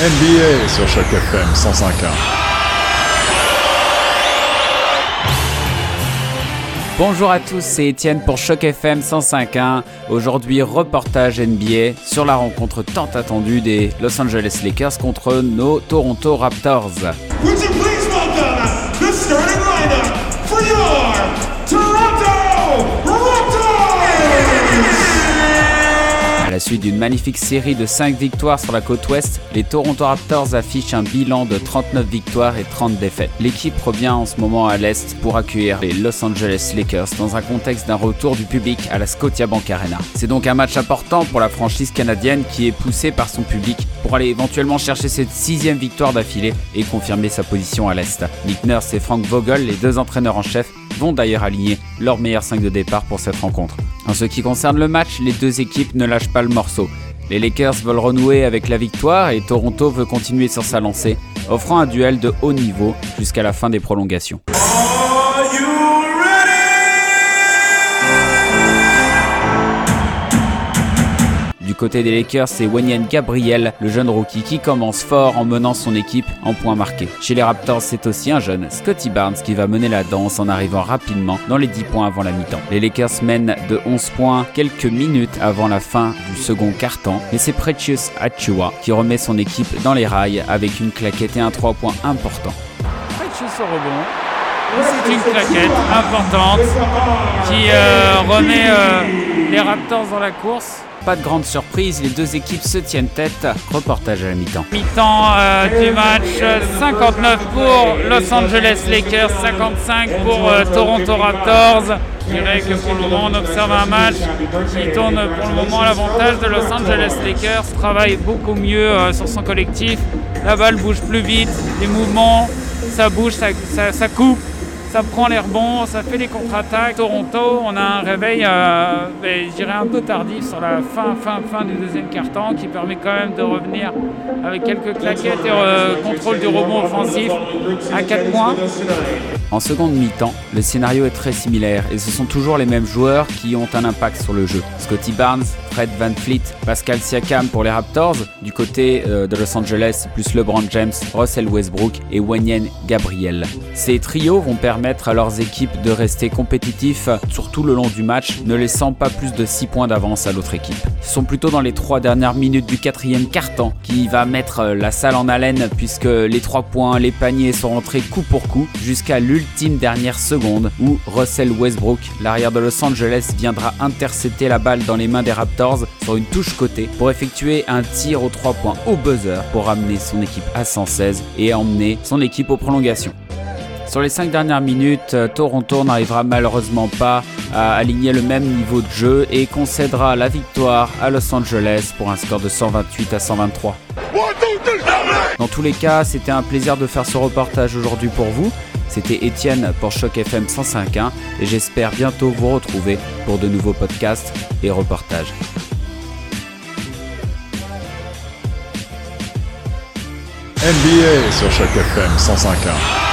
NBA sur chaque FM 105.1. Bonjour à tous, c'est Étienne pour Choc FM 105.1. Aujourd'hui, reportage NBA sur la rencontre tant attendue des Los Angeles Lakers contre nos Toronto Raptors. Suite d'une magnifique série de 5 victoires sur la côte ouest, les Toronto Raptors affichent un bilan de 39 victoires et 30 défaites. L'équipe revient en ce moment à l'est pour accueillir les Los Angeles Lakers dans un contexte d'un retour du public à la Scotiabank Arena. C'est donc un match important pour la franchise canadienne qui est poussée par son public pour aller éventuellement chercher cette sixième victoire d'affilée et confirmer sa position à l'est. Nick Nurse et Frank Vogel, les deux entraîneurs en chef, vont d'ailleurs aligner leur meilleur 5 de départ pour cette rencontre. En ce qui concerne le match, les deux équipes ne lâchent pas le morceau. Les Lakers veulent renouer avec la victoire et Toronto veut continuer sur sa lancée, offrant un duel de haut niveau jusqu'à la fin des prolongations. Côté des Lakers, c'est Wenyen Gabriel, le jeune rookie qui commence fort en menant son équipe en points marqués. Chez les Raptors, c'est aussi un jeune, Scotty Barnes, qui va mener la danse en arrivant rapidement dans les 10 points avant la mi-temps. Les Lakers mènent de 11 points quelques minutes avant la fin du second quart-temps, mais c'est Precious Achua qui remet son équipe dans les rails avec une claquette et un 3 points important. Precious au rebond. C'est une claquette importante qui euh, remet euh, les Raptors dans la course. Pas de grande surprise, les deux équipes se tiennent tête. Reportage à la mi-temps. Mi-temps euh, du match, 59 pour Los Angeles Lakers, 55 pour euh, Toronto Raptors. Je dirais que pour le moment on observe un match qui tourne pour le moment à l'avantage de Los Angeles Lakers. Travaille beaucoup mieux euh, sur son collectif. La balle bouge plus vite, les mouvements, ça bouge, ça coupe ça prend les rebonds, ça fait les contre-attaques. Toronto, on a un réveil, euh, ben, je dirais un peu tardif sur la fin, fin, fin du deuxième quart-temps qui permet quand même de revenir avec quelques claquettes et euh, contrôle du rebond offensif à 4 points. En seconde mi-temps, le scénario est très similaire et ce sont toujours les mêmes joueurs qui ont un impact sur le jeu. Scotty Barnes, Fred Van Fleet, Pascal Siakam pour les Raptors. Du côté euh, de Los Angeles, plus LeBron James, Russell Westbrook et Wenyen Gabriel. Ces trios vont permettre à leurs équipes de rester compétitifs sur tout le long du match, ne laissant pas plus de 6 points d'avance à l'autre équipe. Ce sont plutôt dans les 3 dernières minutes du quatrième quart-temps qui va mettre euh, la salle en haleine puisque les 3 points, les paniers sont rentrés coup pour coup jusqu'à l'ultime dernière seconde où Russell Westbrook, l'arrière de Los Angeles, viendra intercepter la balle dans les mains des Raptors sur une touche côté pour effectuer un tir aux 3 points au buzzer pour ramener son équipe à 116 et emmener son équipe aux prolongations. Sur les 5 dernières minutes, euh, Toronto n'arrivera malheureusement pas à aligner le même niveau de jeu et concédera la victoire à Los Angeles pour un score de 128 à 123. Dans tous les cas, c'était un plaisir de faire ce reportage aujourd'hui pour vous. C'était Étienne pour Choc FM 105.1 et j'espère bientôt vous retrouver pour de nouveaux podcasts et reportages. NBA sur chaque FM 105.1.